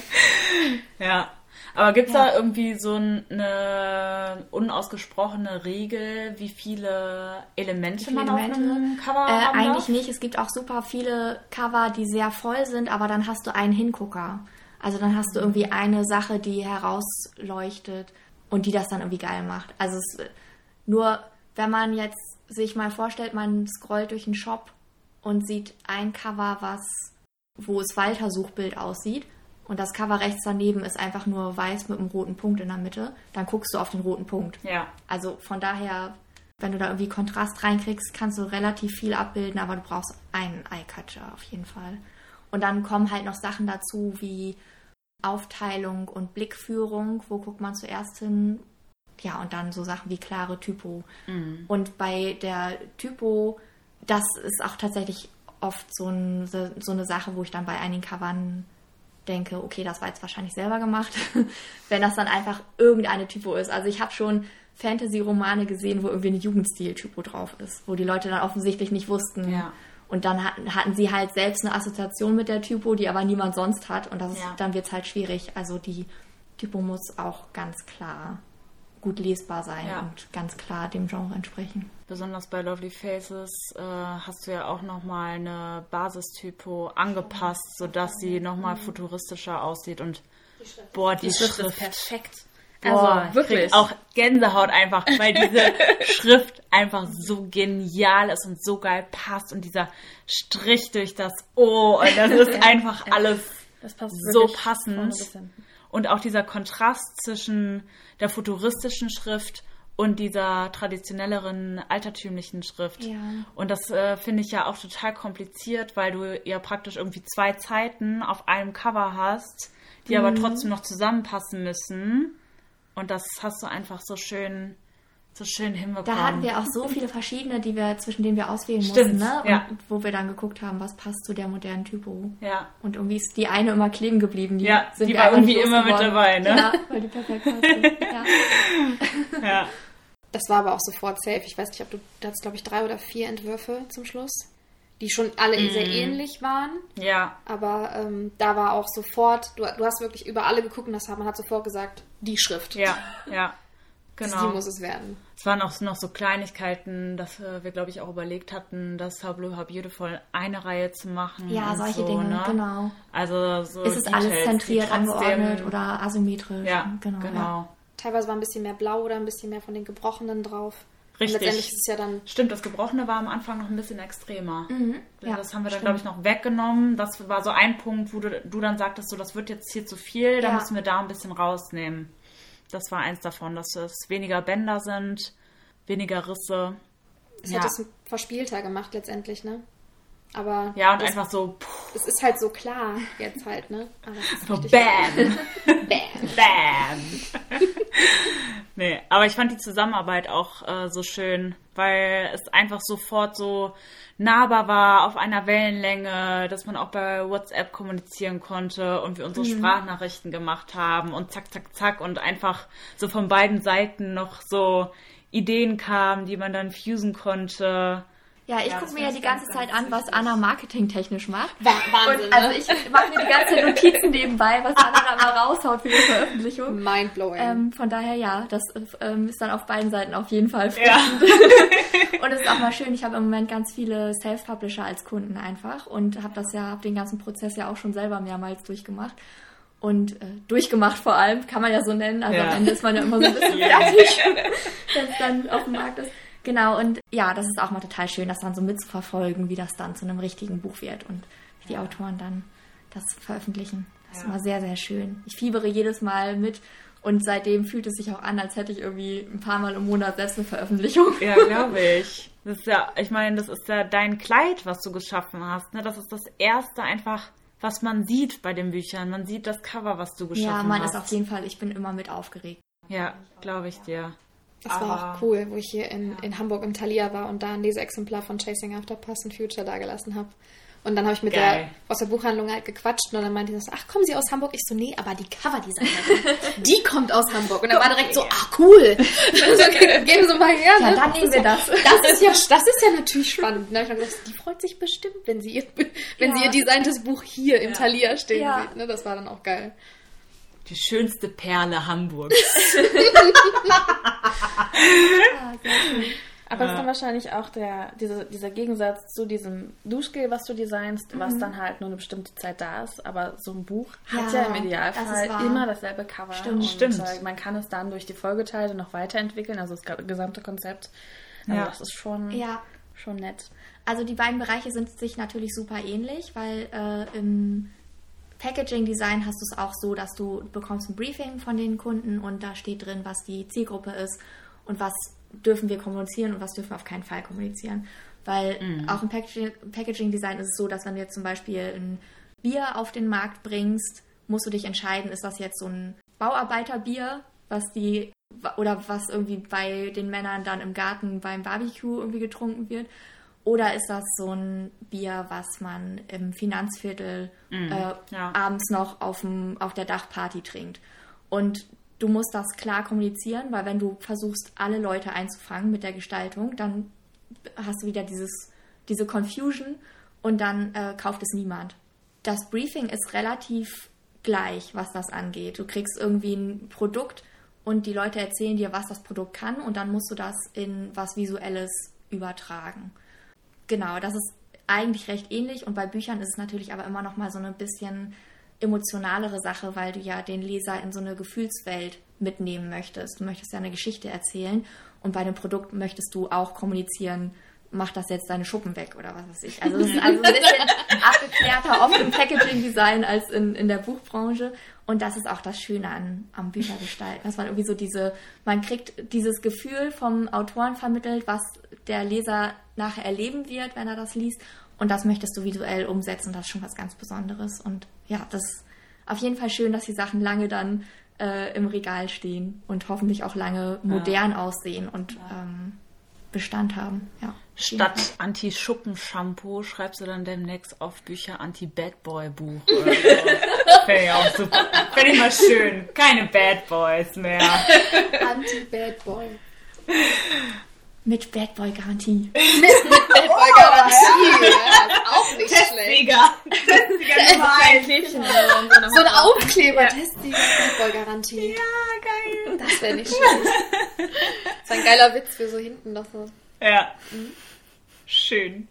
Ja. Aber gibt es Ja. da irgendwie so ein- eine unausgesprochene Regel, wie viele Elemente viele man auf Elemente? einem Cover Äh, haben eigentlich darf? nicht. Es gibt auch super viele Cover, die sehr voll sind, aber dann hast du einen Hingucker. Also dann hast du irgendwie eine Sache, die herausleuchtet und die das dann irgendwie geil macht. Also es, nur wenn man jetzt sich mal vorstellt, man scrollt durch einen Shop und sieht ein Cover, was wo es Walter Suchbild aussieht und das Cover rechts daneben ist einfach nur weiß mit einem roten Punkt in der Mitte, dann guckst du auf den roten Punkt. Ja. Also von daher, wenn du da irgendwie Kontrast reinkriegst, kannst du relativ viel abbilden, aber du brauchst einen Eyecatcher auf jeden Fall. Und dann kommen halt noch Sachen dazu wie Aufteilung und Blickführung. Wo guckt man zuerst hin? Ja, und dann so Sachen wie klare Typo. Und bei der Typo, das ist auch tatsächlich oft so, ein, so eine Sache, wo ich dann bei einigen Covern denke, okay, das war jetzt wahrscheinlich selber gemacht, wenn das dann einfach irgendeine Typo ist. Also ich habe schon Fantasy-Romane gesehen, wo irgendwie eine Jugendstil-Typo drauf ist, wo die Leute dann offensichtlich nicht wussten. Ja. Und dann hatten, hatten sie halt selbst eine Assoziation mit der Typo, die aber niemand sonst hat. Und das ist, Ja. dann wird es halt schwierig. Also die Typo muss auch ganz klar gut lesbar sein Ja. und ganz klar dem Genre entsprechen. Besonders bei Lovely Faces äh, hast du ja auch nochmal eine Basistypo angepasst, sodass sie nochmal futuristischer aussieht und boah, die, Schrift, perfekt. Boah, also wirklich. auch Gänsehaut einfach, weil diese Schrift einfach so genial ist und so geil passt und dieser Strich durch das O und das ist einfach alles das passt so passend. Und auch dieser Kontrast zwischen der futuristischen Schrift und dieser traditionelleren altertümlichen Schrift. Ja. Und das äh, finde ich ja auch total kompliziert, weil du ja praktisch irgendwie zwei Zeiten auf einem Cover hast, die aber trotzdem noch zusammenpassen müssen. Und das hast du einfach so schön, so schön hinbekommen. Da hatten wir auch so viele verschiedene, die wir, zwischen denen wir auswählen Stimmt, mussten, ne? Und ja. wo wir dann geguckt haben, was passt zu der modernen Typo. ja. Und irgendwie ist die eine immer kleben geblieben. Die Ja, sind die war irgendwie immer mit dabei, ne? Ja, weil die perfekt passte. ja. ja. Das war aber auch sofort safe. Ich weiß nicht, ob du, da hattest, glaube ich, drei oder vier Entwürfe zum Schluss. die schon alle Mhm. sehr ähnlich waren. Ja, Aber ähm, da war auch sofort, du, du hast wirklich über alle geguckt und das, man hat sofort gesagt, die Schrift. ja, ja. Die Genau. muss es werden. Es waren auch noch so Kleinigkeiten, dass äh, wir, glaube ich, auch überlegt hatten, das How Blue, How Beautiful eine Reihe zu machen. Ja, und solche so, Dinge, ne? genau. Also so Ist es Details, alles die zentriert, angeordnet oder asymmetrisch? Ja, genau. genau. Ja. Teilweise war ein bisschen mehr blau oder ein bisschen mehr von den Gebrochenen drauf. Richtig. Und letztendlich ist es ja dann Stimmt, das Gebrochene war am Anfang noch ein bisschen extremer. Mhm. Ja, das haben wir dann, glaube ich, noch weggenommen. Das war so ein Punkt, wo du, du dann sagtest, so, das wird jetzt hier zu viel, da Ja. müssen wir da ein bisschen rausnehmen. Das war eins davon, dass es weniger Bänder sind, weniger Risse. es Ja. hat es verspielter gemacht letztendlich, ne? Aber Ja, und das, einfach so, pff, es ist halt so klar jetzt halt, ne? Aber so bam, Bam. bam. Nee, aber ich fand die Zusammenarbeit auch äh, so schön, weil es einfach sofort so nahbar war, auf einer Wellenlänge, dass man auch bei WhatsApp kommunizieren konnte und wir unsere Sprachnachrichten gemacht haben und zack, zack, zack und einfach so von beiden Seiten noch so Ideen kamen, die man dann fusen konnte. Ja, ich Ja, gucke mir ja die ganze ganz, Zeit ganz an, was. Anna marketingtechnisch macht. Wa- Wahnsinn, Und also ne? ich mache mir die ganze Zeit Notizen nebenbei, was Anna da mal raushaut für die Veröffentlichung. Mindblowing. Ähm, von daher ja, das ähm, ist dann auf beiden Seiten auf jeden Fall Ja. Und es ist auch mal schön, ich habe im Moment ganz viele Self-Publisher als Kunden einfach und habe das ja, habe den ganzen Prozess ja auch schon selber mehrmals durchgemacht. Und äh, durchgemacht vor allem, kann man ja so nennen. Also Ja. am Ende ist man ja immer so ein bisschen fertig, wenn es dann auf dem Markt ist. Genau, und ja, das ist auch mal total schön, das dann so mitzuverfolgen, wie das dann zu einem richtigen Buch wird und wie die Autoren dann das veröffentlichen. Das ist Ja. immer sehr, sehr schön. Ich fiebere jedes Mal mit und seitdem fühlt es sich auch an, als hätte ich irgendwie ein paar Mal im Monat selbst eine Veröffentlichung. Ja, glaube ich. Das ist ja, ich meine, das ist ja dein Kleid, was du geschaffen hast. Ne? Das ist das erste einfach, was man sieht bei den Büchern. Man sieht das Cover, was du geschaffen Ja, man hast. ist auf jeden Fall, ich bin immer mit aufgeregt. Ja, glaube ich dir. Das war Aber- auch cool, wo ich hier in, in Hamburg im Thalia war und da ein Leseexemplar von Chasing After Past and Future dagelassen habe. Und dann habe ich mit Geil. der aus der Buchhandlung halt gequatscht und dann meinte sie so, ach, kommen Sie aus Hamburg? Ich so, nee, aber die Coverdesignerin, die kommt aus Hamburg. Und dann war direkt so, ach, cool. so, gehen Sie mal her. Ja, ne? dann nehmen wir das. Das ist ja, das ist ja natürlich spannend. Ne? Ich hab gedacht, die freut sich bestimmt, wenn sie ihr, wenn Ja. sie ihr designtes Buch hier im Thalia stehen Ja. sieht. Ne? Das war dann auch geil. Die schönste Perle Hamburgs. Ah. Aber es ist dann wahrscheinlich auch der, diese, dieser Gegensatz zu diesem Duschgel, was du designst, was dann halt nur eine bestimmte Zeit da ist. Aber so ein Buch hat Ja, ja im das Idealfall wahr. immer dasselbe Cover. Stimmt. Stimmt. äh, man kann es dann durch die Folgeteile noch weiterentwickeln, also das ge- gesamte Konzept. Also Ja. das ist schon, Ja, schon nett. also die beiden Bereiche sind sich natürlich super ähnlich, weil äh, im Packaging-Design hast du es auch so, dass du bekommst ein Briefing von den Kunden und da steht drin, was die Zielgruppe ist und was dürfen wir kommunizieren und was dürfen wir auf keinen Fall kommunizieren. Weil auch im Packaging- Packaging-Design ist es so, dass wenn du jetzt zum Beispiel ein Bier auf den Markt bringst, musst du dich entscheiden, ist das jetzt so ein Bauarbeiterbier, was die oder was irgendwie bei den Männern dann im Garten beim Barbecue irgendwie getrunken wird. Oder ist das so ein Bier, was man im Finanzviertel äh, ja. abends noch auf, dem, auf der Dachparty trinkt? Und du musst das klar kommunizieren, weil wenn du versuchst, alle Leute einzufangen mit der Gestaltung, dann hast du wieder dieses, diese Confusion und dann äh, kauft es niemand. Das Briefing ist relativ gleich, was das angeht. Du kriegst irgendwie ein Produkt und die Leute erzählen dir, was das Produkt kann und dann musst du das in was Visuelles übertragen. Genau, das ist eigentlich recht ähnlich und bei Büchern ist es natürlich aber immer noch mal so eine bisschen emotionalere Sache, weil du ja den Leser in so eine Gefühlswelt mitnehmen möchtest. Du möchtest ja eine Geschichte erzählen und bei dem Produkt möchtest du auch kommunizieren, mach das jetzt deine Schuppen weg oder was weiß ich. Also es ist also ein bisschen abgeklärter oft im Packaging-Design als in, in der Buchbranche. Und das ist auch das Schöne an, am Büchergestalten, dass man irgendwie so diese, man kriegt dieses Gefühl vom Autoren vermittelt, was der Leser nachher erleben wird, wenn er das liest. Und das möchtest du visuell umsetzen. Das ist schon was ganz Besonderes. Und ja, das ist auf jeden Fall schön, dass die Sachen lange dann äh, im Regal stehen und hoffentlich auch lange modern aussehen und ähm, Bestand haben. Ja. Statt Anti-Schuppen-Shampoo schreibst du dann demnächst auf Bücher Anti-Bad-Boy-Buch so. Fände ich auch super. Fände ich mal schön. Keine Bad Boys mehr. Anti-Bad Boy. Mit Bad Boy Garantie. Mit Bad Boy Garantie. Ja, auch nicht schlecht. Testliga. Testliga Nummer eins. Klebchen oder so. So ein Aufkleber, Testsieger, Bad Boy Garantie. Ja, geil. Das wäre nicht schlecht. Das ist ein geiler Witz für so hinten noch so. Ja. Schön.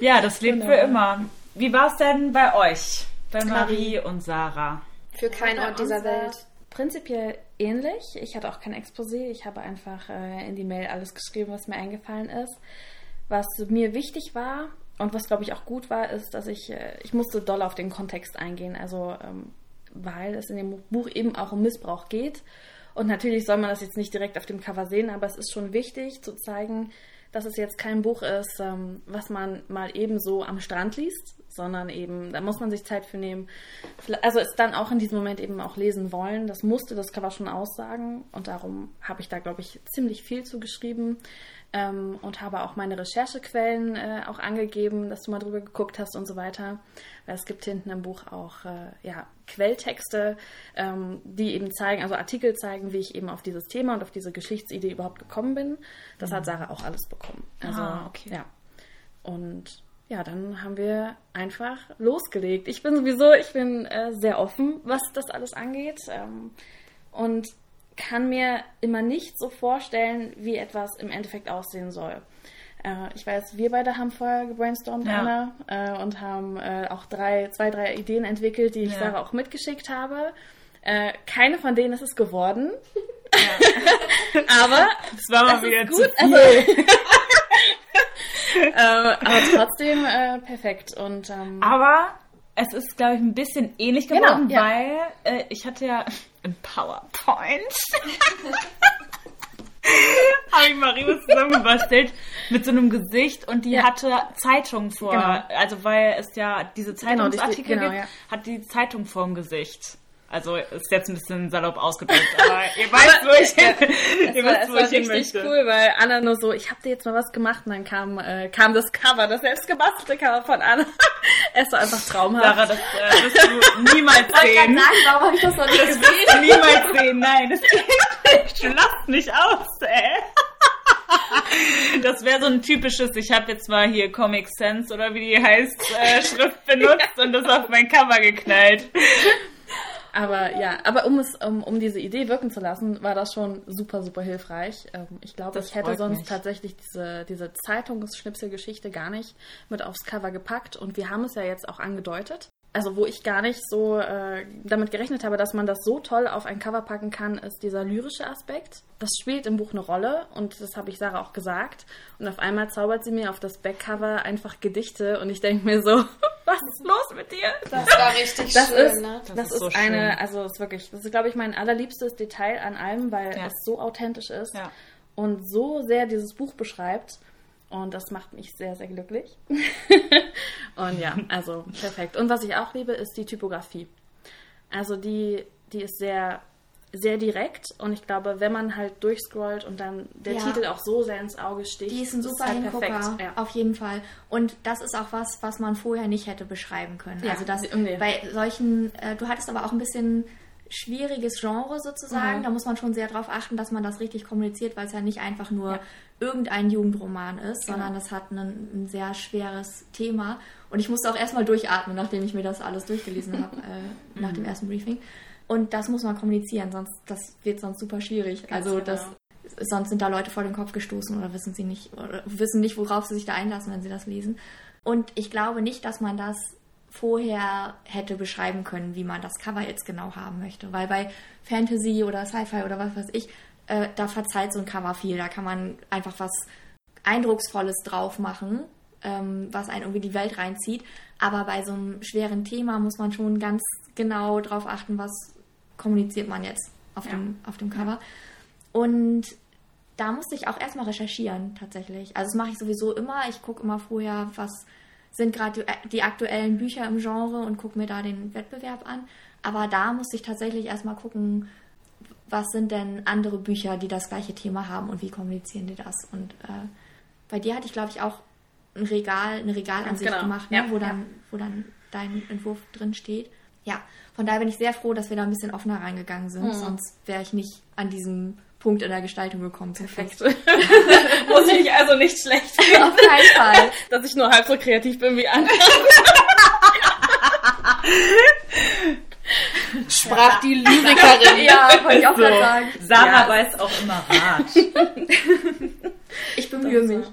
Ja, das lebt für immer. Wie war es denn bei euch? Bei Marie und Sarah? Für keinen Ort dieser Welt. Prinzipiell ähnlich. Ich hatte auch kein Exposé. Ich habe einfach äh, in die Mail alles geschrieben, was mir eingefallen ist. Was mir wichtig war und was, glaube ich, auch gut war, ist, dass ich, äh, ich musste doll auf den Kontext eingehen. Also, ähm, weil es in dem Buch eben auch um Missbrauch geht. Und natürlich soll man das jetzt nicht direkt auf dem Cover sehen, aber es ist schon wichtig zu zeigen, dass es jetzt kein Buch ist, ähm, was man mal eben so am Strand liest, sondern eben, da muss man sich Zeit für nehmen. Also es dann auch in diesem Moment eben auch lesen wollen. Das musste das Cover schon aussagen und darum habe ich da, glaube ich, ziemlich viel zu geschrieben ähm, und habe auch meine Recherchequellen äh, auch angegeben, dass du mal drüber geguckt hast und so weiter. Weil es gibt hinten im Buch auch äh, ja, Quelltexte, ähm, die eben zeigen, also Artikel zeigen, wie ich eben auf dieses Thema und auf diese Geschichtsidee überhaupt gekommen bin. Das hat Sarah auch alles bekommen. Also, Ah, okay. ja. Und ja, dann haben wir einfach losgelegt. Ich bin sowieso, ich bin äh, sehr offen, was das alles angeht. Ähm, und kann mir immer nicht so vorstellen, wie etwas im Endeffekt aussehen soll. Äh, ich weiß, wir beide haben vorher gebrainstormt, Ja. Anna, äh, und haben äh, auch drei, zwei, drei Ideen entwickelt, die ich Ja. Sarah auch mitgeschickt habe. Äh, keine von denen ist es geworden. aber Das war mal wieder gut. viel. Also, äh, aber trotzdem äh, perfekt. Und ähm, Aber es ist, glaube ich, ein bisschen ähnlich Genau, geworden, ja. weil äh, ich hatte ja im PowerPoint habe ich Marie was zusammengebastelt mit so einem Gesicht und die Ja. hatte Zeitung vor, Genau. also weil es ja diese Genau, die- Zeitungsartikel genau, gibt, ja. hat die Zeitung vorm Gesicht. Also ist jetzt ein bisschen salopp ausgedrückt, aber ihr weißt, wo ich hin, ihr war, wisst, wo war ich hin möchte. cool, weil Anna nur so, ich habe dir jetzt mal was gemacht und dann kam, äh, kam das Cover, das selbstgebastelte Cover von Anna. es war einfach traumhaft. Sarah, das äh, wirst du niemals sehen. sagen, warum habe ich das noch nicht Das wirst du niemals sehen. Nein, das geht nicht. Lachst nicht aus, ey. Das wäre so ein typisches, ich habe jetzt mal hier Comic Sans oder wie die heißt, äh, Schrift benutzt und das auf mein Cover geknallt. Aber ja, aber um es, um, um diese Idee wirken zu lassen, war das schon super, super hilfreich. Ähm, ich glaube, ich hätte sonst mich. tatsächlich diese, diese Zeitungsschnipselgeschichte gar nicht mit aufs Cover gepackt. Und wir haben es ja jetzt auch angedeutet. Also wo ich gar nicht so äh, damit gerechnet habe, dass man das so toll auf ein Cover packen kann, ist dieser lyrische Aspekt. Das spielt im Buch eine Rolle und das habe ich Sarah auch gesagt. Und auf einmal zaubert sie mir auf das Backcover einfach Gedichte und ich denke mir so, was ist los mit dir? Das war richtig Das schön, ist, ne? das, Das ist, ist so eine, schön. also ist wirklich, das ist, glaube ich, mein allerliebstes Detail an allem, weil Ja. es so authentisch ist Ja. und so sehr dieses Buch beschreibt. Und das macht mich sehr, sehr glücklich. und ja, also perfekt. Und was ich auch liebe, ist die Typografie. Also die, die ist sehr, sehr direkt und ich glaube, wenn man halt durchscrollt und dann der Ja. Titel auch so sehr ins Auge sticht, Die ist ein super halt Hingucker, Ja. auf jeden Fall. Und das ist auch was, was man vorher nicht hätte beschreiben können. Ja, also das irgendwie. bei solchen, äh, du hattest aber auch ein bisschen schwieriges Genre sozusagen. Mhm. Da muss man schon sehr darauf achten, dass man das richtig kommuniziert, weil es ja nicht einfach nur Ja. irgendein Jugendroman ist, Genau. sondern das hat ein, ein sehr schweres Thema. Und ich musste auch erstmal durchatmen, nachdem ich mir das alles durchgelesen habe, äh, nach dem Mhm. ersten Briefing. Und das muss man kommunizieren, sonst das wird sonst super schwierig. Ganz also genau. das sonst sind da Leute vor den Kopf gestoßen oder wissen sie nicht oder wissen nicht, worauf sie sich da einlassen, wenn sie das lesen. Und ich glaube nicht, dass man das vorher hätte beschreiben können, wie man das Cover jetzt genau haben möchte, weil bei Fantasy oder Sci-Fi oder was weiß ich, äh, da verzeiht so ein Cover viel. Da kann man einfach was Eindrucksvolles drauf machen, ähm, was einen irgendwie die Welt reinzieht. Aber bei so einem schweren Thema muss man schon ganz genau drauf achten, was kommuniziert man jetzt auf, Ja. dem, auf dem Cover. Und da musste ich auch erstmal recherchieren, tatsächlich. Also das mache ich sowieso immer. Ich gucke immer vorher, was sind gerade die, die aktuellen Bücher im Genre und gucke mir da den Wettbewerb an. Aber da musste ich tatsächlich erstmal gucken, was sind denn andere Bücher, die das gleiche Thema haben und wie kommunizieren die das. Und äh, bei dir hatte ich, glaube ich, auch ein Regal, eine Regalansicht genau. gemacht, ne? Ja, wo, ja. dann, wo dann dein Entwurf drin steht. Ja, von daher bin ich sehr froh, dass wir da ein bisschen offener reingegangen sind. Sonst wäre ich nicht an diesem Punkt in der Gestaltung gekommen. Perfekt. Muss ich also nicht schlecht fühlen, Auf keinen Fall. dass ich nur halb so kreativ bin wie andere. Sprach die Lyrikerin. Ja, wollte ich auch gerade sagen. Sarah Ja. weiß auch immer Rat. Ich bemühe mich.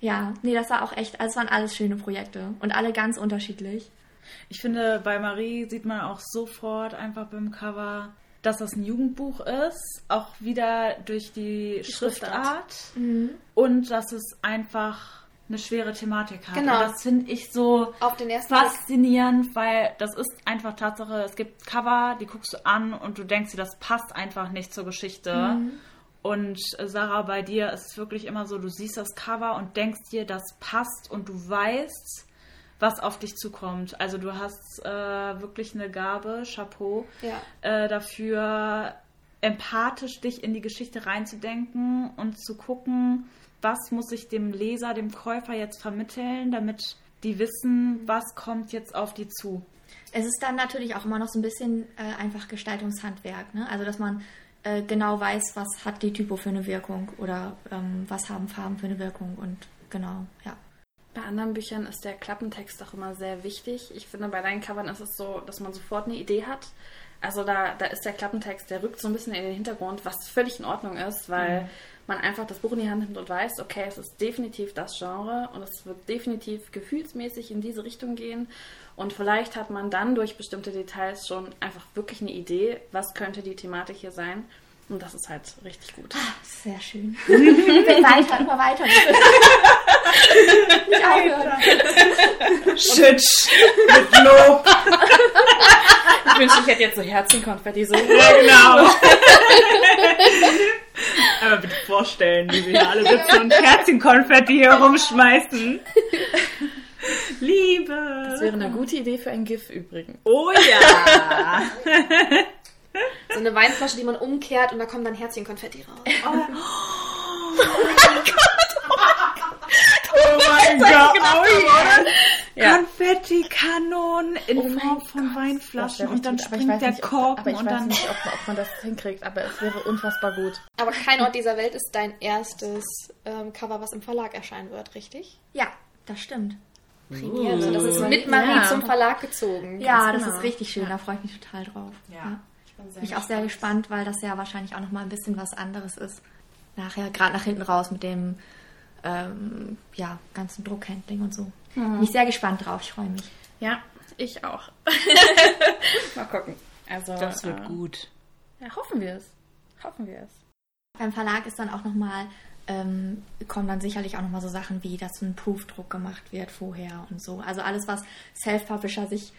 Ja, nee, das war auch echt, also es waren alles schöne Projekte und alle ganz unterschiedlich. Ich finde, bei Marie sieht man auch sofort einfach beim Cover, dass das ein Jugendbuch ist. Auch wieder durch die, Schriftart. Schriftart. Und dass es einfach eine schwere Thematik hat. Genau. Und das finde ich so ersten Blick. faszinierend, weil das ist einfach Tatsache, es gibt Cover, die guckst du an und du denkst dir, das passt einfach nicht zur Geschichte. Und äh, Sarah, bei dir ist es wirklich immer so, du siehst das Cover und denkst dir, das passt und du weißt, was auf dich zukommt. Also du hast äh, wirklich eine Gabe, Chapeau, Ja. äh, dafür empathisch dich in die Geschichte reinzudenken und zu gucken, was muss ich dem Leser, dem Käufer jetzt vermitteln, damit die wissen, was kommt jetzt auf die zu. Es ist dann natürlich auch immer noch so ein bisschen äh, einfach Gestaltungshandwerk, ne? Also dass man äh, genau weiß, was hat die Typo für eine Wirkung oder ähm, was haben Farben für eine Wirkung und genau, ja. Bei anderen Büchern ist der Klappentext auch immer sehr wichtig. Ich finde, bei deinen Covern ist es so, dass man sofort eine Idee hat. Also da, da ist der Klappentext, der rückt so ein bisschen in den Hintergrund, was völlig in Ordnung ist, weil man einfach das Buch in die Hand nimmt und weiß, okay, es ist definitiv das Genre und es wird definitiv gefühlsmäßig in diese Richtung gehen. Und vielleicht hat man dann durch bestimmte Details schon einfach wirklich eine Idee, was könnte die Thematik hier sein. Und das ist halt richtig gut. Sehr schön. weiter, immer weiter. Nicht aufhören. Schütsch mit Lob. Ich wünschte, ich hätte jetzt so Herzenkonfetti so. Ja, genau. Aber bitte vorstellen, wie wir hier alle sitzen und Herzchenkonfetti hier rumschmeißen. Liebe. Das wäre eine gute Idee für ein GIF übrigens. Oh ja. So eine Weinflasche, die man umkehrt und da kommen dann Herzchenkonfetti raus. Oh mein Gott. Oh ja. Ja. Konfettikanonen in Oh mein Form von Gott. Weinflaschen und dann richtig- springt der nicht, ob, Korken aber ich und weiß dann... nicht, ob, ob man das hinkriegt, aber es wäre unfassbar gut. Aber kein Ort dieser Welt ist dein erstes ähm, Cover, was im Verlag erscheinen wird, richtig? Ja, das stimmt. Premiere. Also das ist mit Marie Ja. zum Verlag gezogen. Ja, das genau. ist richtig schön, da freue ich mich total drauf. Ja. Bin ich auch sehr gespannt, weil das ja wahrscheinlich auch nochmal ein bisschen was anderes ist. Nachher, gerade nach hinten raus mit dem ähm, ja, ganzen Druckhandling und so. Bin ich sehr gespannt drauf, ich freue mich. Ja, ich auch. Mal gucken. Also, Das wird äh, gut. Ja, hoffen wir es. Hoffen wir es. Beim Verlag ist dann auch nochmal, ähm, kommen dann sicherlich auch nochmal so Sachen wie, dass ein Proofdruck gemacht wird vorher und so. Also alles, was Self-Publisher sich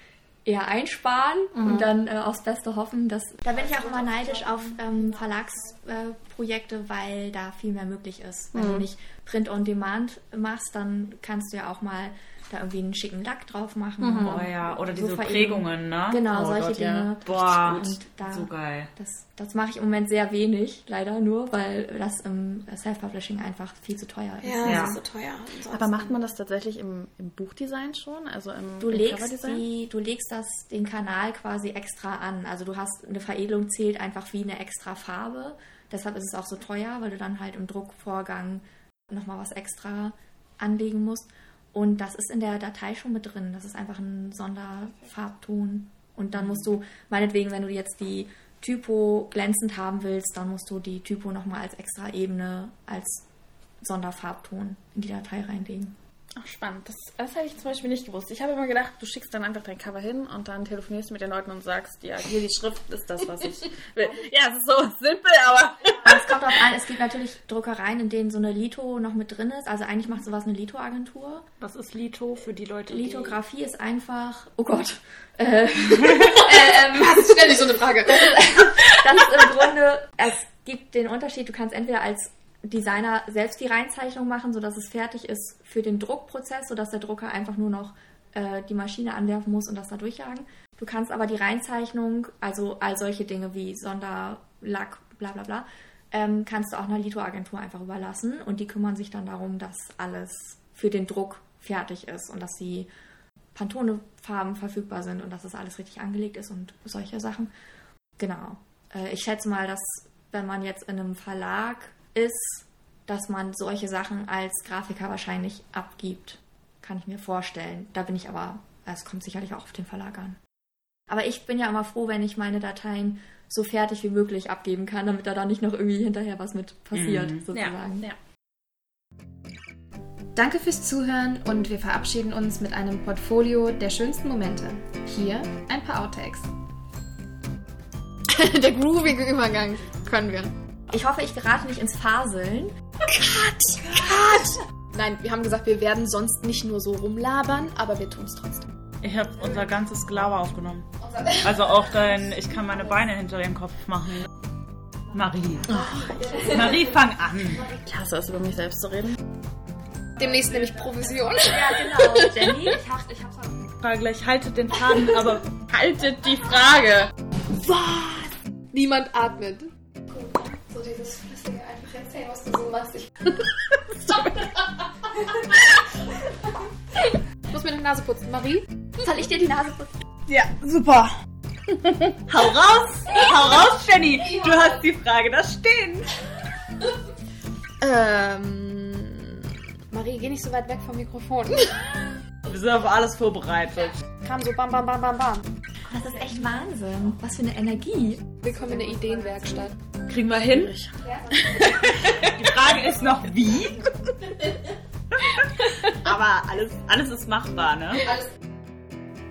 eher einsparen und dann äh, aufs Beste hoffen. Dass, da bin ich auch immer neidisch auf ähm, Verlagsprojekte, äh, weil da viel mehr möglich ist. Wenn du nicht Print on Demand machst, dann kannst du ja auch mal da irgendwie einen schicken Lack drauf machen. Oh ja, oder diese So. Prägungen, ne? Genau, Oh solche Gott, ja. Dinge. Boah, Und da, so geil. das, das mache ich im Moment sehr wenig, leider nur, weil das im Self-Publishing einfach viel zu teuer ist. Ja, Ja. das ist so teuer. Ansonsten- Aber macht man das tatsächlich im, im Buchdesign schon? Also im, Du im legst, Coverdesign? die, du legst das, den Kanal quasi extra an. Also du hast eine Veredelung zählt einfach wie eine extra Farbe. Deshalb ist es auch so teuer, weil du dann halt im Druckvorgang nochmal was extra anlegen musst. Und das ist in der Datei schon mit drin. Das ist einfach ein Sonderfarbton. Und dann musst du, meinetwegen, wenn du jetzt die Typo glänzend haben willst, dann musst du die Typo nochmal als extra Ebene, als Sonderfarbton in die Datei reinlegen. Ach, spannend. Das, das hätte ich zum Beispiel nicht gewusst. Ich habe immer gedacht, du schickst dann einfach dein Cover hin und dann telefonierst du mit den Leuten und sagst, ja, hier die Schrift ist das, was ich will. Ja, es ist so simpel, aber... Aber es kommt darauf an, es gibt natürlich Druckereien, in denen so eine Lito noch mit drin ist. Also eigentlich macht sowas eine Lito-Agentur. Was ist Lito für die Leute? Lithografie ist einfach. Oh Gott. Äh, ähm, was? Stell dich so eine Frage. das ist im Grunde. Es gibt den Unterschied, du kannst entweder als Designer selbst die Reinzeichnung machen, sodass es fertig ist für den Druckprozess, sodass der Drucker einfach nur noch äh, die Maschine anwerfen muss und das da durchjagen. Du kannst aber die Reinzeichnung, also all solche Dinge wie Sonderlack, bla bla bla, ähm, kannst du auch einer Lito-Agentur einfach überlassen und die kümmern sich dann darum, dass alles für den Druck fertig ist und dass sie Pantone-Farben verfügbar sind und dass das alles richtig angelegt ist und solche Sachen. Genau. Äh, ich schätze mal, dass wenn man jetzt in einem Verlag ist, dass man solche Sachen als Grafiker wahrscheinlich abgibt. Kann ich mir vorstellen. Da bin ich aber, es kommt sicherlich auch auf den Verlag an. Aber ich bin ja immer froh, wenn ich meine Dateien so fertig wie möglich abgeben kann, damit da dann nicht noch irgendwie hinterher was mit passiert, Mhm. sozusagen. Ja, ja. Danke fürs Zuhören und wir verabschieden uns mit einem Portfolio der schönsten Momente. Hier ein paar Outtakes. der groovige Übergang können wir. Ich hoffe, ich gerate nicht ins Faseln. Nein, wir haben gesagt, wir werden sonst nicht nur so rumlabern, aber wir tun es trotzdem. Ich habe unser ganzes Gelaber aufgenommen. Also auch dein, ich kann meine Beine hinter den Kopf machen. Marie. Marie, fang an. Ich hasse es, über mich selbst zu reden. Demnächst nämlich Provision. Ja, genau. Jenny, ich hab, ich hab's Frage gleich, haltet den Faden, aber Haltet die Frage! Niemand atmet. Dieses flüssige einfach erzählen, was du so machst. Ich Ich muss mir die Nase putzen. Marie? Soll ich dir die Nase putzen? Ja, super. hau raus! Hau raus, Jenny! Du hast die Frage da stehen. Ähm. Marie, geh nicht so weit weg vom Mikrofon. Wir sind auf alles vorbereitet. Kam so bam, bam, bam, bam, bam. Das ist echt Wahnsinn. Was für eine Energie. Willkommen in der Ideenwerkstatt. Kriegen wir hin? Die Frage ist noch wie. Aber alles, alles ist machbar, ne?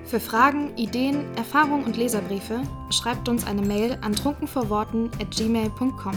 Für Fragen, Ideen, Erfahrungen und Leserbriefe schreibt uns eine Mail an trunkenvorworten at gmail.com.